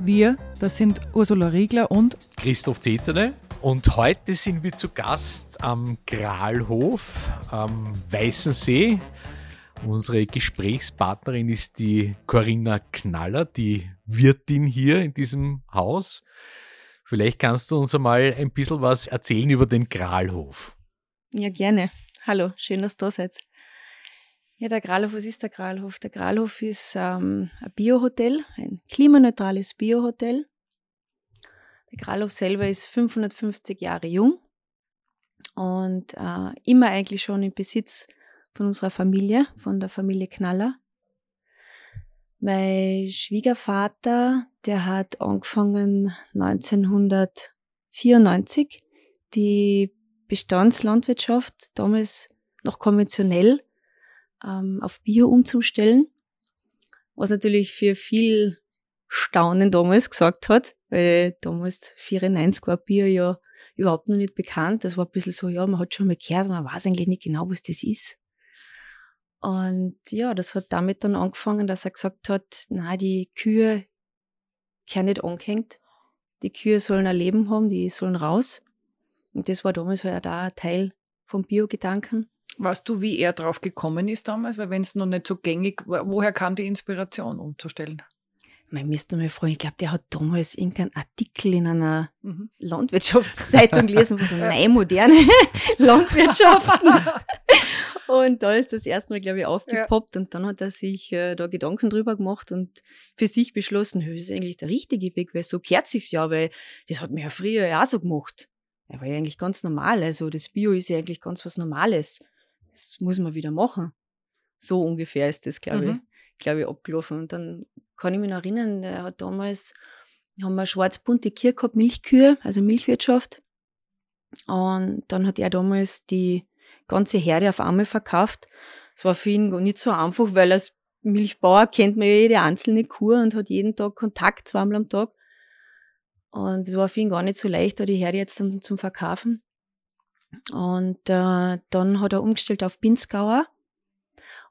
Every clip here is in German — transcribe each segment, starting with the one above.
Wir, das sind Ursula Riegler und Christoph Zezele. Und heute sind wir zu Gast am Gralhof am Weißensee. Unsere Gesprächspartnerin ist die Corinna Knaller, die Wirtin hier in diesem Haus. Vielleicht kannst du uns einmal ein bisschen was erzählen über den Gralhof. Ja, gerne. Hallo, schön, dass du da seid. Ja, der Gralhof, was ist der Gralhof? Der Gralhof ist ähm, ein Biohotel, ein klimaneutrales Biohotel. Der Gralhof selber ist 550 Jahre jung und äh, immer eigentlich schon im Besitz von unserer Familie, von der Familie Knaller. Mein Schwiegervater, der hat angefangen 1994 die Bestandslandwirtschaft, damals noch konventionell, ähm, auf Bio umzustellen, was natürlich für viel Staunen damals gesagt hat, weil damals 94 war Bio ja überhaupt noch nicht bekannt. Das war ein bisschen so, ja, man hat schon mal gehört, man weiß eigentlich nicht genau, was das ist. Und ja, das hat damit dann angefangen, dass er gesagt hat, na, die Kühe kehren nicht angehängt. Die Kühe sollen ein Leben haben, die sollen raus. Und das war damals halt auch ein Teil vom Bio-Gedanken. Weißt du, wie er drauf gekommen ist damals? Weil wenn es noch nicht so gängig war, woher kam die Inspiration umzustellen? Man müsste mal fragen, ich glaube, der hat damals irgendeinen Artikel in einer mhm. Landwirtschaftszeitung gelesen, wo so neue, moderne Landwirtschaften. und da ist das erste Mal, glaube ich, aufgepoppt ja. und dann hat er sich äh, da Gedanken drüber gemacht und für sich beschlossen, das ist eigentlich der richtige Weg, weil so kehrt sich's ja, weil das hat mir ja früher ja auch so gemacht. Er war ja eigentlich ganz normal, also das Bio ist ja eigentlich ganz was Normales. Das muss man wieder machen. So ungefähr ist das, glaube mhm. ich, glaube ich, abgelaufen. Und dann kann ich mich noch erinnern, er hat damals, haben wir schwarz-bunte Kühe gehabt, Milchkühe, also Milchwirtschaft. Und dann hat er damals die ganze Herde auf einmal verkauft. Es war für ihn nicht so einfach, weil als Milchbauer kennt man ja jede einzelne Kuh und hat jeden Tag Kontakt, zweimal am Tag. Und es war für ihn gar nicht so leicht, da die Herde jetzt dann zum Verkaufen. Und äh, dann hat er umgestellt auf Pinzgauer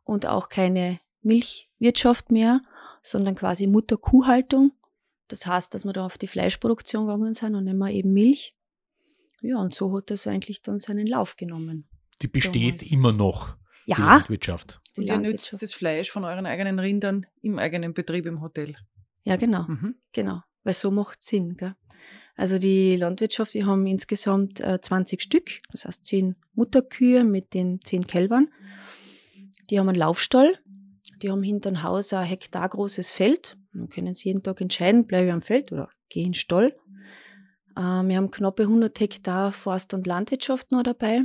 und auch keine Milchwirtschaft mehr, sondern quasi Mutter-Kuhhaltung. Das heißt, dass wir da auf die Fleischproduktion gegangen sind und immer eben Milch. Ja, und so hat das eigentlich dann seinen Lauf genommen. Die besteht damals. immer noch, ja, die Landwirtschaft. Und ihr nützt das Fleisch von euren eigenen Rindern im eigenen Betrieb im Hotel. Ja, genau. Mhm. Genau. Weil so macht Sinn. Gell? Also die Landwirtschaft, wir haben insgesamt äh, 20 Stück, das heißt 10 Mutterkühe mit den 10 Kälbern. Die haben einen Laufstall, die haben hinter dem Haus ein Hektar großes Feld. Dann können sie jeden Tag entscheiden, bleibe ich am Feld oder gehe in den Stall. Äh, wir haben knappe 100 Hektar Forst- und Landwirtschaft noch dabei.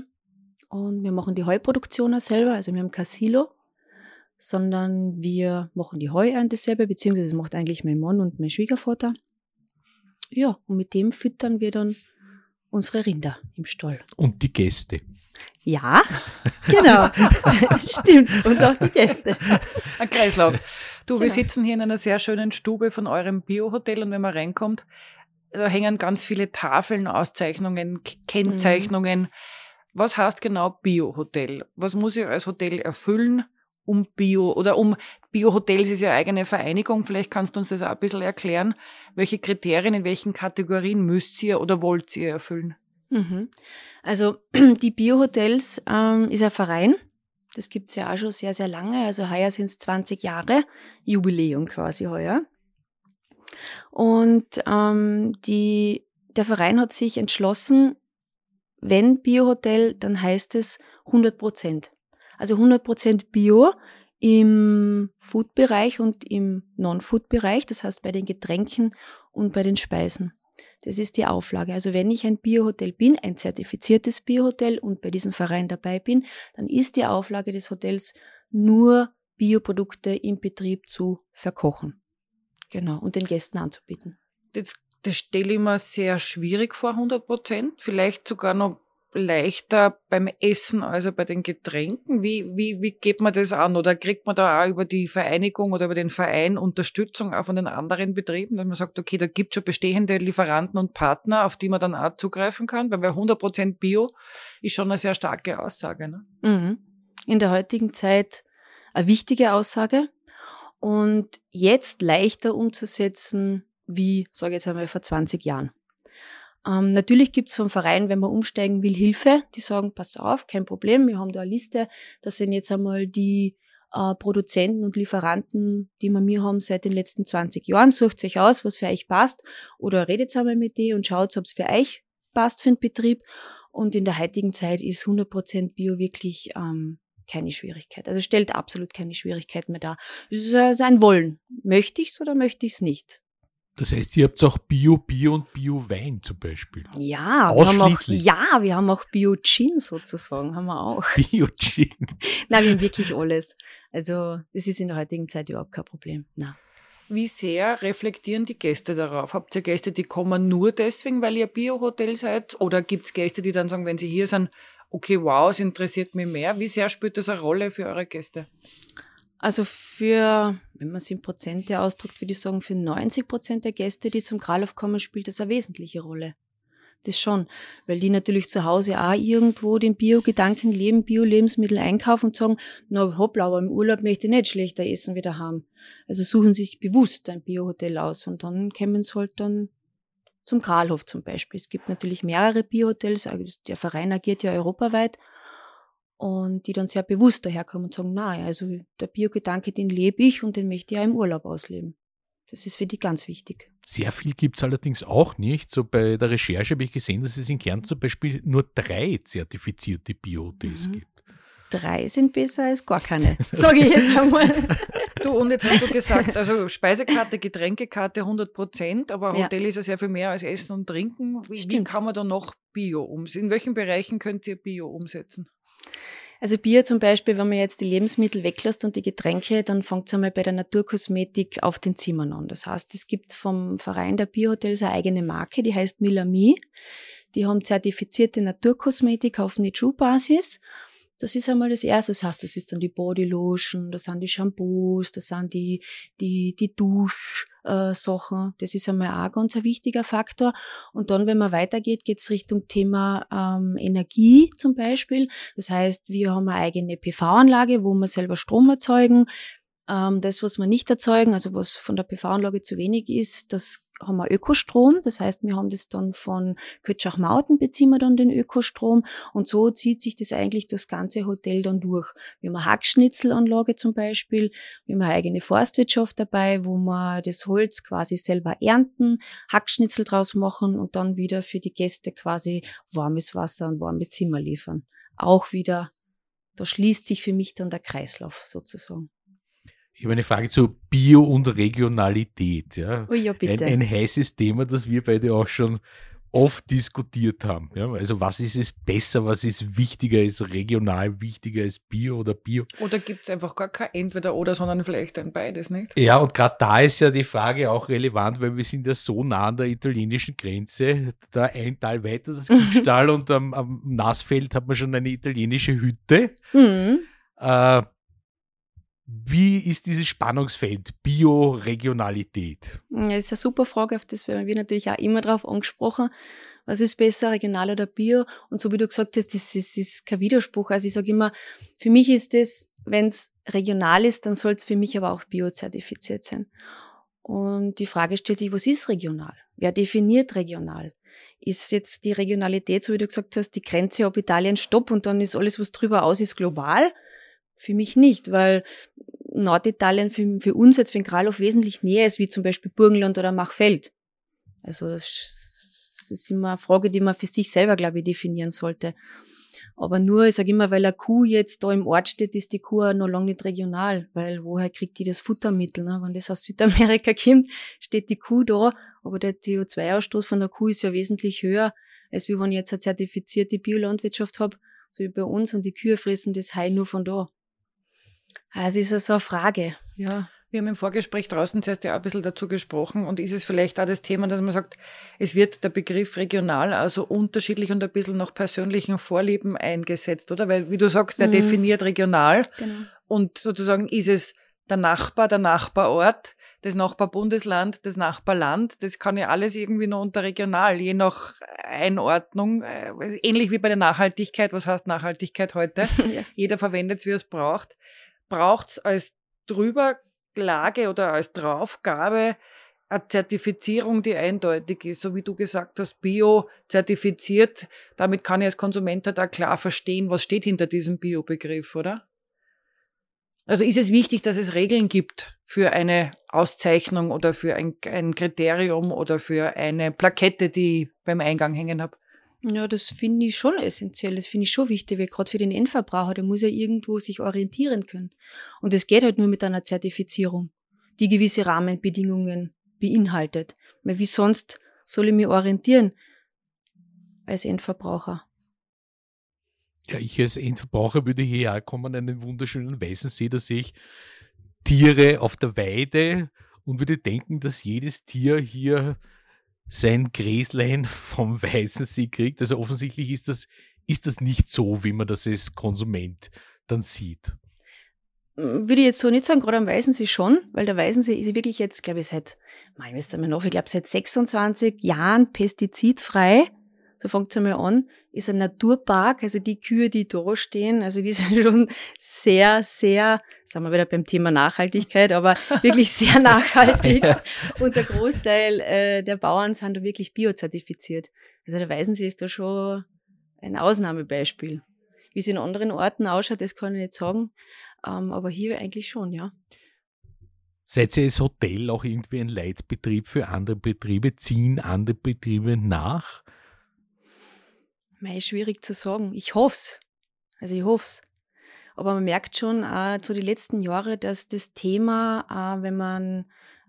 Und wir machen die Heuproduktion auch selber, also wir haben kein Silo, sondern wir machen die Heuernte selber, beziehungsweise macht eigentlich mein Mann und mein Schwiegervater. Ja, und mit dem füttern wir dann unsere Rinder im Stall. Und die Gäste. Ja, genau. Stimmt. Und auch die Gäste. Ein Kreislauf. Du, genau. wir sitzen hier in einer sehr schönen Stube von eurem Biohotel und wenn man reinkommt, da hängen ganz viele Tafeln, Auszeichnungen, Kennzeichnungen. Mhm. Was heißt genau Biohotel? Was muss ich als Hotel erfüllen? Um Bio oder um Bio-Hotels ist ja eigene Vereinigung. Vielleicht kannst du uns das auch ein bisschen erklären. Welche Kriterien, in welchen Kategorien müsst ihr oder wollt ihr erfüllen? Mhm. Also die Bio-Hotels ähm, ist ein Verein. Das gibt's ja auch schon sehr, sehr lange. Also heuer sind es 20 Jahre. Jubiläum quasi heuer. Und ähm, die, der Verein hat sich entschlossen, wenn Biohotel, dann heißt es 100 Prozent. Also 100% Bio im Food-Bereich und im Non-Food-Bereich, das heißt bei den Getränken und bei den Speisen. Das ist die Auflage. Also wenn ich ein Biohotel bin, ein zertifiziertes Biohotel und bei diesem Verein dabei bin, dann ist die Auflage des Hotels nur Bioprodukte im Betrieb zu verkochen. Genau. Und den Gästen anzubieten. Jetzt Das stelle ich mir sehr schwierig vor, 100 Prozent. Vielleicht sogar noch leichter beim Essen als bei den Getränken? Wie, wie, wie geht man das an? Oder kriegt man da auch über die Vereinigung oder über den Verein Unterstützung auch von den anderen Betrieben, dass man sagt, okay, da gibt es schon bestehende Lieferanten und Partner, auf die man dann auch zugreifen kann? Weil bei 100% Bio ist schon eine sehr starke Aussage. Ne? Mhm. In der heutigen Zeit eine wichtige Aussage und jetzt leichter umzusetzen wie, sage ich jetzt einmal, vor 20 Jahren. Ähm, natürlich gibt's vom Verein, wenn man umsteigen will, Hilfe. Die sagen, pass auf, kein Problem, wir haben da eine Liste. Das sind jetzt einmal die äh, Produzenten und Lieferanten, die wir mir haben seit den letzten 20 Jahren. Sucht euch aus, was für euch passt. Oder redet einmal mit die und schaut, ob es für euch passt für den Betrieb. Und in der heutigen Zeit ist 100% Bio wirklich ähm, keine Schwierigkeit. Also stellt absolut keine Schwierigkeit mehr dar. Es ist äh, sein Wollen. Möchte ich's oder möchte ich's nicht? Das heißt, ihr habt auch Bio, Bio und Bio-Wein zum Beispiel. Ja, wir haben auch, ja, wir haben auch Bio-Gin sozusagen, haben wir auch. Bio-Gin. Nein, wir haben wirklich alles. Also, das ist in der heutigen Zeit überhaupt kein Problem. Nein. Wie sehr reflektieren die Gäste darauf? Habt ihr Gäste, die kommen nur deswegen, weil ihr Bio-Hotel seid? Oder gibt es Gäste, die dann sagen, wenn sie hier sind, okay, wow, es interessiert mich mehr? Wie sehr spielt das eine Rolle für eure Gäste? Also für, wenn man es in Prozente ausdrückt, würde ich sagen, für 90 Prozent der Gäste, die zum Kralov kommen, spielt das eine wesentliche Rolle. Das schon, weil die natürlich zu Hause auch irgendwo den Bio-Gedanken leben, Bio-Lebensmittel einkaufen und sagen, na hoppla, aber im Urlaub möchte ich nicht schlechter essen wie daheim. Also suchen sie sich bewusst ein Bio-Hotel aus und dann kommen sie halt dann zum Karlhof zum Beispiel. Es gibt natürlich mehrere Bio-Hotels, also der Verein agiert ja europaweit und die dann sehr bewusst daherkommen und sagen, na, also der Biogedanke, den lebe ich und den möchte ich ja im Urlaub ausleben. Das ist für die ganz wichtig. Sehr viel gibt es allerdings auch nicht. So bei der Recherche habe ich gesehen, dass es in Kärnten zum Beispiel nur drei zertifizierte Biotees mhm. gibt. Drei sind besser als gar keine, sage ich jetzt einmal. Du, und jetzt hast du gesagt, also Speisekarte, Getränkekarte 100 Prozent, aber Hotel ja. ist ja sehr viel mehr als Essen und Trinken. Wie, wie kann man da noch Bio umsetzen? In welchen Bereichen könnt ihr Bio umsetzen? Also Bier zum Beispiel, wenn man jetzt die Lebensmittel weglässt und die Getränke, dann fängt es einmal bei der Naturkosmetik auf den Zimmern an. Das heißt, es gibt vom Verein der Biohotels eine eigene Marke, die heißt Milami. Die haben zertifizierte Naturkosmetik auf Nichu-Basis. Das ist einmal das Erste. Das heißt, das ist dann die Bodylotion, das sind die Shampoos, das sind die, die, die Dusch, äh, Sachen. Das ist einmal auch ganz ein wichtiger Faktor. Und dann, wenn man weitergeht, geht's Richtung Thema ähm, Energie zum Beispiel. Das heißt, wir haben eine eigene PV-Anlage, wo wir selber Strom erzeugen. Ähm, das, was wir nicht erzeugen, also was von der PV-Anlage zu wenig ist, das haben wir Ökostrom. Das heißt, wir haben das dann von Kötschach-Mauten beziehen wir dann den Ökostrom. Und so zieht sich das eigentlich das ganze Hotel dann durch. Wir haben eine Hackschnitzelanlage zum Beispiel. Wir haben eine eigene Forstwirtschaft dabei, wo wir das Holz quasi selber ernten, Hackschnitzel draus machen und dann wieder für die Gäste quasi warmes Wasser und warme Zimmer liefern. Auch wieder, da schließt sich für mich dann der Kreislauf sozusagen. Ich habe eine Frage zu Bio und Regionalität. Ja. Oh ja, bitte. Ein, ein heißes Thema, das wir beide auch schon oft diskutiert haben. Ja, also was ist es besser, was ist wichtiger, ist regional wichtiger als Bio oder Bio? Oder gibt es einfach gar kein Entweder oder, sondern vielleicht ein beides, nicht? Ja, und gerade da ist ja die Frage auch relevant, weil wir sind ja so nah an der italienischen Grenze. Da ein Teil weiter, das Kitzstall und am, am Nassfeld hat man schon eine italienische Hütte. Mhm. Äh, wie ist dieses Spannungsfeld Bio-Regionalität? Ja, das ist eine super Frage, auf das werden wir natürlich auch immer drauf angesprochen. Was ist besser, regional oder Bio? Und so wie du gesagt hast, das ist, ist kein Widerspruch. Also ich sage immer, für mich ist das, wenn es regional ist, dann soll es für mich aber auch biozertifiziert sein. Und die Frage stellt sich, was ist regional? Wer definiert regional? Ist jetzt die Regionalität, so wie du gesagt hast, die Grenze ob Italien stopp und dann ist alles, was drüber aus ist, global? Für mich nicht, weil Norditalien für, für uns jetzt für den Kralov wesentlich näher ist, wie zum Beispiel Burgenland oder Machfeld. Also das, das ist immer eine Frage, die man für sich selber, glaube ich, definieren sollte. Aber nur, ich sage immer, weil eine Kuh jetzt da im Ort steht, ist die Kuh noch lange nicht regional, weil woher kriegt die das Futtermittel? Ne? Wenn das aus Südamerika kommt, steht die Kuh da, aber der CO2-Ausstoß von der Kuh ist ja wesentlich höher, als wie wenn ich jetzt eine zertifizierte Biolandwirtschaft habe, so wie bei uns, und die Kühe fressen das Heu nur von da. Also ist ja so eine Frage, ja. Wir haben im Vorgespräch draußen zuerst ja auch ein bisschen dazu gesprochen und ist es vielleicht auch das Thema, dass man sagt, es wird der Begriff regional also unterschiedlich und ein bisschen nach persönlichen Vorlieben eingesetzt, oder? Weil, wie du sagst, wer mhm. definiert regional? Genau. Und sozusagen ist es der Nachbar, der Nachbarort, das Nachbarbundesland, das Nachbarland, das kann ja alles irgendwie nur unter regional, je nach Einordnung. Äh, ähnlich wie bei der Nachhaltigkeit. Was heißt Nachhaltigkeit heute? ja. Jeder verwendet es, wie er es braucht. Braucht es als Drüberlage oder als Draufgabe eine Zertifizierung, die eindeutig ist, so wie du gesagt hast, Bio zertifiziert. Damit kann ich als Konsument halt auch klar verstehen, was steht hinter diesem Bio-Begriff, oder? Also ist es wichtig, dass es Regeln gibt für eine Auszeichnung oder für ein, ein Kriterium oder für eine Plakette, die ich beim Eingang hängen habe? Ja, das finde ich schon essentiell. Das finde ich schon wichtig, weil gerade für den Endverbraucher, der muss ja irgendwo sich orientieren können. Und es geht halt nur mit einer Zertifizierung, die gewisse Rahmenbedingungen beinhaltet. Weil wie sonst soll ich mich orientieren als Endverbraucher? Ja, ich als Endverbraucher würde hierher kommen, einen wunderschönen weißen See, da sehe ich Tiere auf der Weide und würde denken, dass jedes Tier hier sein Gräslein vom weißen See kriegt. Also offensichtlich ist das, ist das nicht so, wie man das als Konsument dann sieht. Hm, würde ich jetzt so nicht sagen, gerade am Weißensee schon, weil der Weißensee ist wirklich jetzt, glaube ich, seit, weiß nicht noch, ich glaube seit 26 Jahren pestizidfrei so fängt es einmal an, ist ein Naturpark, also die Kühe, die da stehen, also die sind schon sehr, sehr, sagen wir wieder beim Thema Nachhaltigkeit, aber wirklich sehr nachhaltig. ja. Und der Großteil äh, der Bauern sind da wirklich biozertifiziert. Also der Weißensee ist da schon ein Ausnahmebeispiel. Wie es in anderen Orten ausschaut, das kann ich nicht sagen, ähm, aber hier eigentlich schon, ja. Seid ihr als Hotel auch irgendwie ein Leitbetrieb für andere Betriebe? Ziehen andere Betriebe nach? Mei, schwierig zu sagen. Ich hoff's. Also ich hoff's. Aber man merkt schon äh, zu den letzten Jahren, dass das Thema, äh, wenn man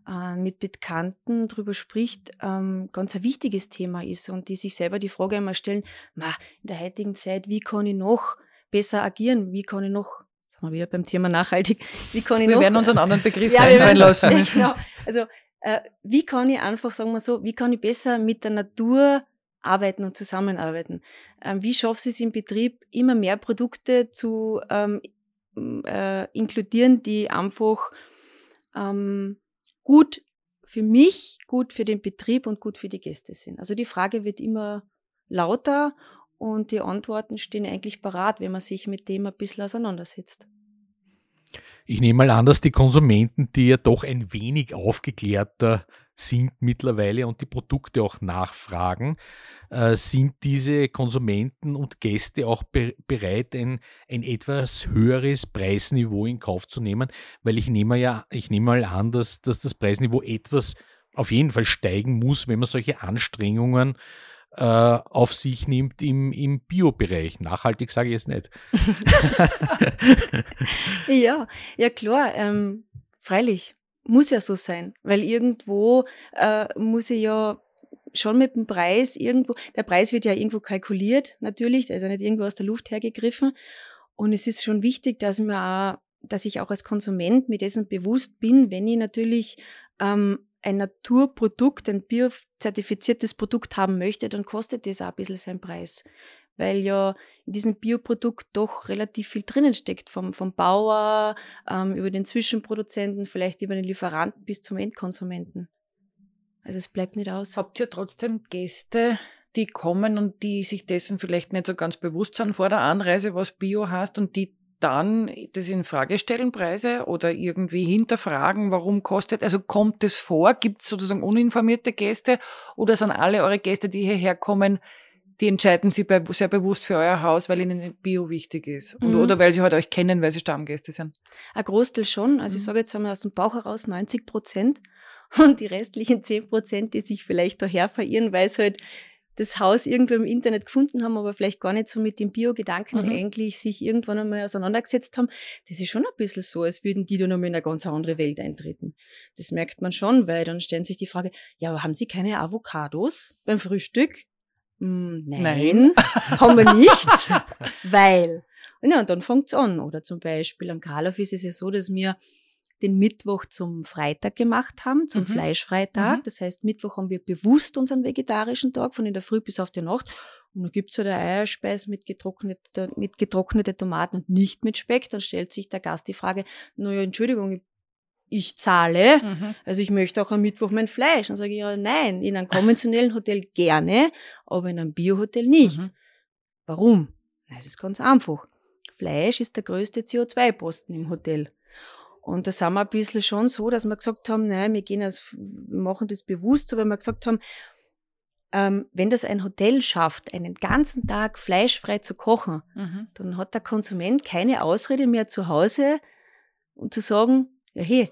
äh, mit Bekannten drüber spricht, ähm, ganz ein wichtiges Thema ist und die sich selber die Frage immer stellen, ma, in der heutigen Zeit, wie kann ich noch besser agieren? Wie kann ich noch, sagen wir wieder beim Thema nachhaltig, wie kann ich wir noch... Wir werden uns einen anderen Begriff ja, einfallen lassen müssen. Genau. Also, äh, wie kann ich einfach, sagen wir so, wie kann ich besser mit der Natur arbeiten und zusammenarbeiten. Ähm, wie schafft es im Betrieb, immer mehr Produkte zu ähm, äh, inkludieren, die einfach ähm, gut für mich, gut für den Betrieb und gut für die Gäste sind. Also die Frage wird immer lauter und die Antworten stehen eigentlich parat, wenn man sich mit dem ein bisschen auseinandersetzt. Ich nehme mal an, dass die Konsumenten, die ja doch ein wenig aufgeklärter sind mittlerweile und die Produkte auch nachfragen, äh, sind diese Konsumenten und Gäste auch be bereit, ein, ein etwas höheres Preisniveau in Kauf zu nehmen, weil ich nehme ja, ich nehme mal an, dass, dass das Preisniveau etwas auf jeden Fall steigen muss, wenn man solche Anstrengungen äh, auf sich nimmt im, im Bio-Bereich. Nachhaltig sage ich es nicht. ja, ja klar, ähm, freilich muss ja so sein, weil irgendwo äh, muss ich ja schon mit dem Preis irgendwo, der Preis wird ja irgendwo kalkuliert, natürlich, der ist ja nicht irgendwo aus der Luft hergegriffen. Und es ist schon wichtig, dass mir auch, dass ich auch als Konsument mir dessen bewusst bin, wenn ich natürlich ähm, ein Naturprodukt, ein biozertifiziertes Produkt haben möchte, dann kostet das auch ein bisschen seinen Preis weil ja in diesem Bioprodukt doch relativ viel drinnen steckt, vom, vom Bauer ähm, über den Zwischenproduzenten, vielleicht über den Lieferanten bis zum Endkonsumenten. Also es bleibt nicht aus. Habt ihr trotzdem Gäste, die kommen und die sich dessen vielleicht nicht so ganz bewusst sind vor der Anreise, was Bio heißt und die dann das in Frage stellen, Preise oder irgendwie hinterfragen, warum kostet, also kommt es vor, gibt es sozusagen uninformierte Gäste oder sind alle eure Gäste, die hierher kommen, die entscheiden sich sehr bewusst für euer Haus, weil ihnen Bio wichtig ist. Und, mhm. Oder weil sie halt euch kennen, weil sie Stammgäste sind. Ein Großteil schon. Also mhm. ich sage jetzt einmal aus dem Bauch heraus 90 Prozent. Und die restlichen 10 Prozent, die sich vielleicht daher verirren, weil sie halt das Haus irgendwo im Internet gefunden haben, aber vielleicht gar nicht so mit dem Bio-Gedanken mhm. eigentlich sich irgendwann einmal auseinandergesetzt haben. Das ist schon ein bisschen so, als würden die dann einmal in eine ganz andere Welt eintreten. Das merkt man schon, weil dann stellen sich die Frage, ja, aber haben Sie keine Avocados beim Frühstück? Hm, nein, nein. haben wir nicht, weil. Ja, und dann fängt's an. Oder zum Beispiel am Karlauf ist es ja so, dass wir den Mittwoch zum Freitag gemacht haben, zum Mhm. Fleischfreitag. Mhm. Das heißt, Mittwoch haben wir bewusst unseren vegetarischen Tag von in der Früh bis auf die Nacht. Und dann gibt's halt eine Eierspeise mit getrocknete, mit getrocknete Tomaten und nicht mit Speck. Dann stellt sich der Gast die Frage, naja, Entschuldigung, ich- ich zahle, Mhm. also ich möchte auch am Mittwoch mein Fleisch. Dann sage ich, ja, nein, in einem konventionellen Hotel gerne, aber in einem Biohotel nicht. Mhm. Warum? Es ist ganz einfach. Fleisch ist der größte CO2-Posten im Hotel. Und da sind wir ein bisschen schon so, dass wir gesagt haben, nein, wir gehen wir machen das bewusst, so, weil wir gesagt haben, ähm, wenn das ein Hotel schafft, einen ganzen Tag fleischfrei zu kochen, Mhm. dann hat der Konsument keine Ausrede mehr zu Hause, um zu sagen, ja hey,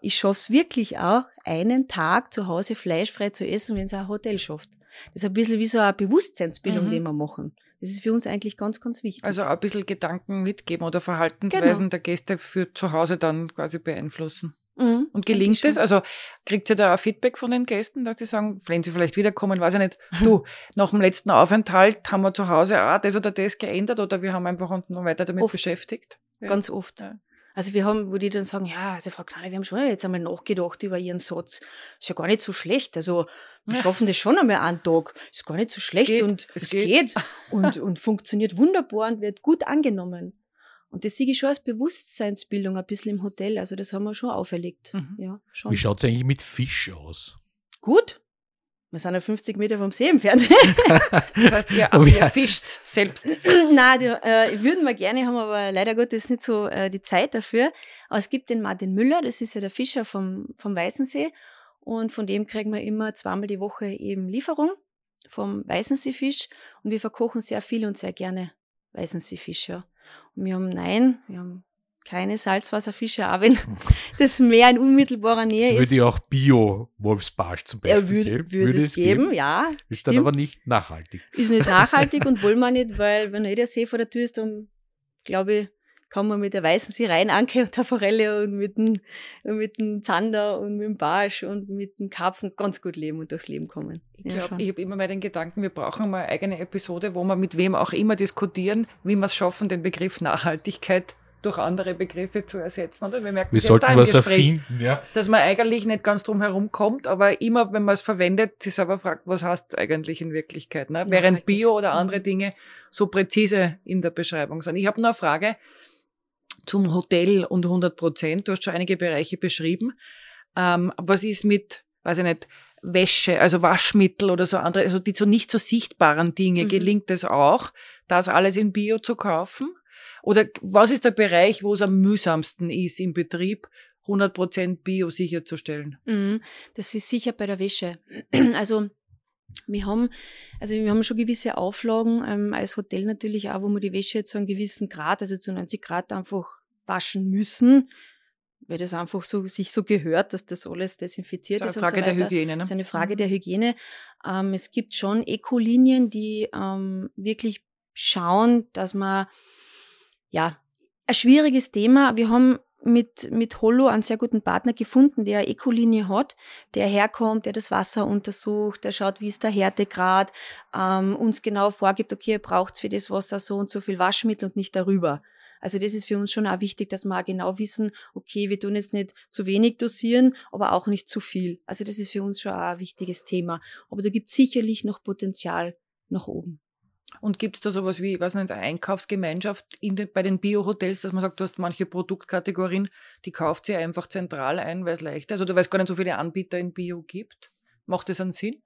ich schaff's wirklich auch, einen Tag zu Hause fleischfrei zu essen, wenn es ein Hotel schafft. Das ist ein bisschen wie so eine Bewusstseinsbildung, Mhm. die wir machen. Das ist für uns eigentlich ganz, ganz wichtig. Also auch ein bisschen Gedanken mitgeben oder Verhaltensweisen Genau. der Gäste für zu Hause dann quasi beeinflussen. Mhm, Und gelingt es? Also kriegt ihr da auch Feedback von den Gästen, dass sie sagen, wenn sie vielleicht wiederkommen, weiß ich nicht, du, nach dem letzten Aufenthalt haben wir zu Hause auch das oder das geändert oder wir haben einfach uns noch weiter damit Oft. beschäftigt? Ja. Ganz oft. Ja. Also wir haben, wo die dann sagen, ja, also Frau Knalle, wir haben schon jetzt einmal nachgedacht über Ihren Satz. Ist ja gar nicht so schlecht. Also wir schaffen das schon einmal einen Tag. Ist gar nicht so schlecht geht, und es es geht. geht, und, und funktioniert wunderbar und wird gut angenommen. Und das sehe ich schon als Bewusstseinsbildung ein bisschen im Hotel. Also das haben wir schon auferlegt. Mhm. Ja, schon. Wie schaut es eigentlich mit Fisch aus? Gut. Wir sind ja 50 Meter vom See entfernt. Das heißt, ihr, Oh ihr fischt selbst. Nein, die, äh, würden wir gerne, haben aber leider Gottes nicht so äh, die Zeit dafür. Aber es gibt den Martin Müller, das ist ja der Fischer vom, vom Weißensee. Und von dem kriegen wir immer zweimal die Woche eben Lieferung vom Weißenseefisch. Und wir verkochen sehr viel und sehr gerne Weißenseefisch, ja. Und wir haben, nein, wir haben keine Salzwasserfische, auch wenn das Meer in unmittelbarer Nähe Es ist. würde ja auch Bio-Wolfsbarsch zum Beispiel Er würde, geben. würde es geben, ja. Ist dann stimmt. aber nicht nachhaltig. Ist nicht nachhaltig und wollen wir nicht, weil wenn jeder See vor der Tür ist, dann glaube ich, kann man mit der weißen See reinanke und der Forelle und mit dem, und mit dem Zander und mit dem Barsch und mit dem Karpfen ganz gut leben und durchs Leben kommen. Ich Ja, glaube, schon. ich habe immer mal den Gedanken, wir brauchen mal eine eigene Episode, wo wir mit wem auch immer diskutieren, wie wir es schaffen, den Begriff Nachhaltigkeit durch andere Begriffe zu ersetzen. Oder? Wir merken Wir sollten was Gespräch, erfinden, ja. dass man eigentlich nicht ganz drum herum kommt, aber immer, wenn man es verwendet, sich selber fragt, was heißt es eigentlich in Wirklichkeit? Ne? Während. Bio oder Mhm. andere Dinge so präzise in der Beschreibung sind. Ich habe noch eine Frage zum Hotel und 100 Prozent. Du hast schon einige Bereiche beschrieben. Ähm, was ist mit, weiß ich nicht, Wäsche, also Waschmittel oder so andere, also die so nicht so sichtbaren Dinge, Mhm. gelingt es auch, das alles in Bio zu kaufen? Oder was ist der Bereich, wo es am mühsamsten ist im Betrieb, 100% Bio sicherzustellen? Mhm. Das ist sicher bei der Wäsche. Also wir haben, also wir haben schon gewisse Auflagen ähm, als Hotel natürlich auch, wo wir die Wäsche zu einem gewissen Grad, also zu 90 Grad einfach waschen müssen, weil das einfach so sich so gehört, dass das alles desinfiziert Das ist eine Frage so der. Hygiene. Ne? Das ist eine Frage Mhm. der Hygiene. Ähm, es gibt schon Eco-Linien, die ähm, wirklich schauen, dass man, ja, ein schwieriges Thema. Wir haben mit, mit Holo einen sehr guten Partner gefunden, der eine Eco-Linie hat, der herkommt, der das Wasser untersucht, der schaut, wie ist der Härtegrad, ähm, uns genau vorgibt, okay, ihr braucht für das Wasser so und so viel Waschmittel und nicht darüber. Also das ist für uns schon auch wichtig, dass wir auch genau wissen, okay, wir tun jetzt nicht zu wenig dosieren, aber auch nicht zu viel. Also das ist für uns schon auch ein wichtiges Thema. Aber da gibt es sicherlich noch Potenzial nach oben. Und gibt es da sowas wie, was nicht, eine Einkaufsgemeinschaft in den, bei den Bio-Hotels, dass man sagt, du hast manche Produktkategorien, die kauft sie einfach zentral ein, weil es leicht ist, oder weil es gar nicht so viele Anbieter in Bio gibt? Macht das einen Sinn?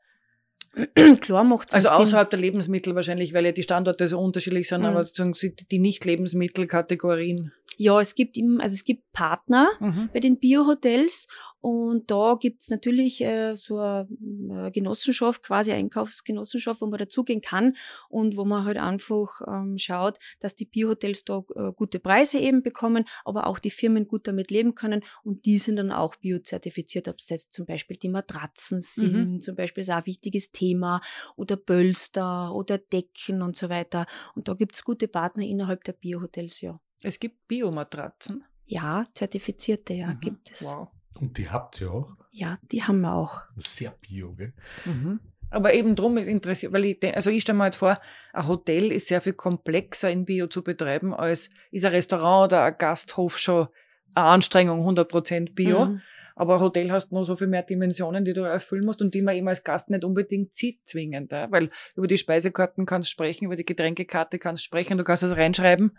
Klar macht es Also Sinn. außerhalb der Lebensmittel wahrscheinlich, weil ja die Standorte so unterschiedlich sind, Mhm. aber die Nicht-Lebensmittelkategorien. Ja, es gibt im, also es gibt Partner Mhm. bei den Biohotels und da gibt's natürlich äh, so eine, eine Genossenschaft, quasi Einkaufsgenossenschaft, wo man dazugehen kann und wo man halt einfach ähm, schaut, dass die Biohotels da äh, gute Preise eben bekommen, aber auch die Firmen gut damit leben können und die sind dann auch biozertifiziert, ob es jetzt zum Beispiel die Matratzen sind, zum Beispiel ist auch ein wichtiges Thema oder Pölster oder Decken und so weiter und da gibt's gute Partner innerhalb der Biohotels, ja. Es gibt Biomatratzen. Ja, zertifizierte, ja, Mhm. gibt es. Wow. Und die habt ihr auch. Ja, die haben wir auch. Sehr bio, gell? Mhm. Aber eben drum ist interessiert, weil ich, denk- also ich stelle mir halt vor, ein Hotel ist sehr viel komplexer in Bio zu betreiben, als ist ein Restaurant oder ein Gasthof schon eine Anstrengung, 100% Bio. Mhm. Aber ein Hotel hast noch so viel mehr Dimensionen, die du erfüllen musst und die man eben als Gast nicht unbedingt zieht, zwingend. Ja? Weil über die Speisekarten kannst du sprechen, über die Getränkekarte kannst du sprechen, du kannst es reinschreiben.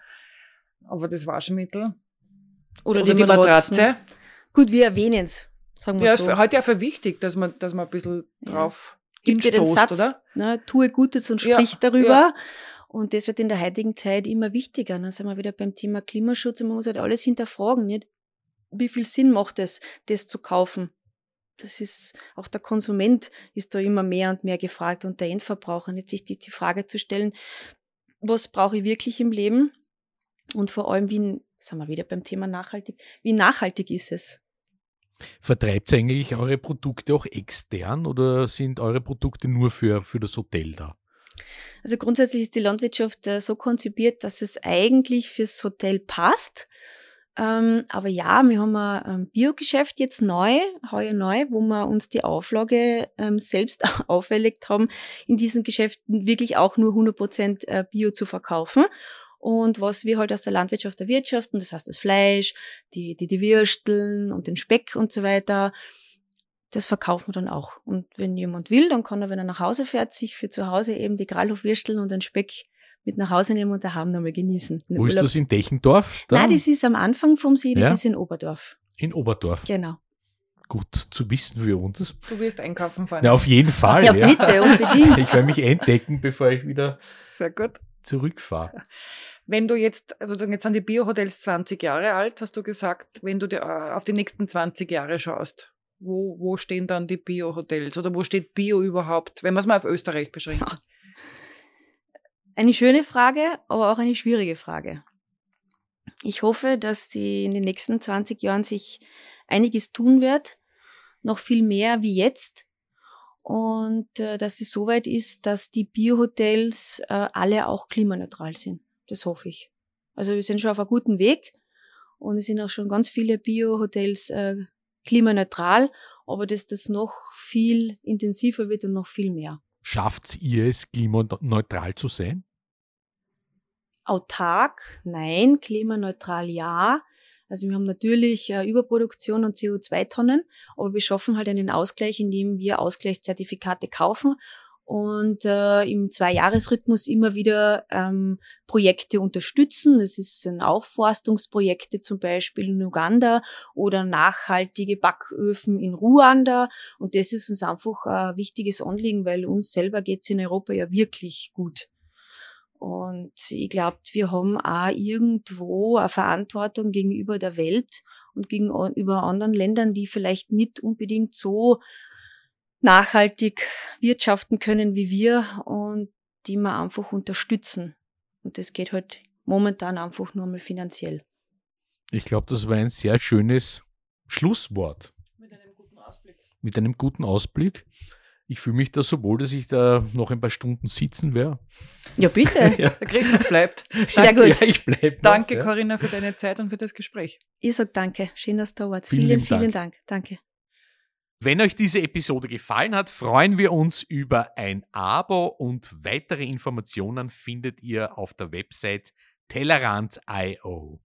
Aber das Waschmittel oder, oder die, die Matratze. Gut, wir erwähnen es, sagen wir ja, so. Ja, heute einfach wichtig, dass man, dass man ein bisschen drauf ja. Gib dir den Satz, oder? Ne, tue Gutes und sprich ja, darüber. Ja. Und das wird in der heutigen Zeit immer wichtiger. Dann sind wir wieder beim Thema Klimaschutz und man muss halt alles hinterfragen. Nicht? Wie viel Sinn macht es, das zu kaufen? Das ist, auch der Konsument ist da immer mehr und mehr gefragt und der Endverbraucher, nicht sich die, die Frage zu stellen, was brauche ich wirklich im Leben? Und vor allem, wie, sind wir wieder beim Thema nachhaltig, wie nachhaltig ist es? Vertreibt ihr eigentlich eure Produkte auch extern oder sind eure Produkte nur für, für das Hotel da? Also grundsätzlich ist die Landwirtschaft äh, so konzipiert, dass es eigentlich fürs Hotel passt. Ähm, aber ja, wir haben ein Biogeschäft jetzt neu, heuer neu, wo wir uns die Auflage ähm, selbst auferlegt haben, in diesen Geschäften wirklich auch nur 100% äh, Bio zu verkaufen. Und was wir halt aus der Landwirtschaft erwirtschaften, das heißt das Fleisch, die, die, die Würsteln und den Speck und so weiter, das verkaufen wir dann auch. Und wenn jemand will, dann kann er, wenn er nach Hause fährt, sich für zu Hause eben die Gralhofwürsteln und den Speck mit nach Hause nehmen und daheim nochmal genießen. Wo ist das in Dechendorf? Da? Nein, das ist am Anfang vom See, das ja? ist in Oberdorf. In Oberdorf? Genau. Gut zu wissen für uns. Du wirst einkaufen fahren. Ja, auf jeden Fall. ja, ja. bitte, unbedingt. Ich werde mich entdecken, bevor ich wieder Sehr gut. Zurückfahre. Wenn du jetzt, also jetzt sind die Biohotels 20 Jahre alt, hast du gesagt, wenn du dir äh, auf die nächsten 20 Jahre schaust, wo, wo stehen dann die Bio-Hotels oder wo steht Bio überhaupt, wenn man es mal auf Österreich beschränkt? Eine schöne Frage, aber auch eine schwierige Frage. Ich hoffe, dass die in den nächsten 20 Jahren sich einiges tun wird, noch viel mehr wie jetzt. Und äh, dass es soweit ist, dass die Biohotels äh, alle auch klimaneutral sind. Das hoffe ich. Also wir sind schon auf einem guten Weg und es sind auch schon ganz viele Biohotels äh, klimaneutral, aber dass das noch viel intensiver wird und noch viel mehr. Schafft ihr es, klimaneutral zu sein? Autark, nein, klimaneutral ja. Also wir haben natürlich äh, Überproduktion und CO2-Tonnen, aber wir schaffen halt einen Ausgleich, indem wir Ausgleichszertifikate kaufen und äh, im Zwei-Jahres-Rhythmus immer wieder ähm, Projekte unterstützen. Das sind Aufforstungsprojekte zum Beispiel in Uganda oder nachhaltige Backöfen in Ruanda. Und das ist uns einfach ein wichtiges Anliegen, weil uns selber geht's in Europa ja wirklich gut. Und ich glaube, wir haben auch irgendwo eine Verantwortung gegenüber der Welt und gegenüber anderen Ländern, die vielleicht nicht unbedingt so nachhaltig wirtschaften können wie wir und die wir einfach unterstützen. Und das geht halt momentan einfach nur mal finanziell. Ich glaube, das war ein sehr schönes Schlusswort. Mit einem guten Ausblick. Mit einem guten Ausblick. Ich fühle mich da so wohl, dass ich da noch ein paar Stunden sitzen werde. Ja, bitte. ja. Der Christoph bleibt. Sehr gut. Ja, ich bleib danke, noch, Corinna, für deine Zeit und für das Gespräch. Ich sage danke. Schön, dass du da warst. Vielen, vielen, vielen Dank. Dank. Danke. Wenn euch diese Episode gefallen hat, freuen wir uns über ein Abo und weitere Informationen findet ihr auf der Website tellerant.io.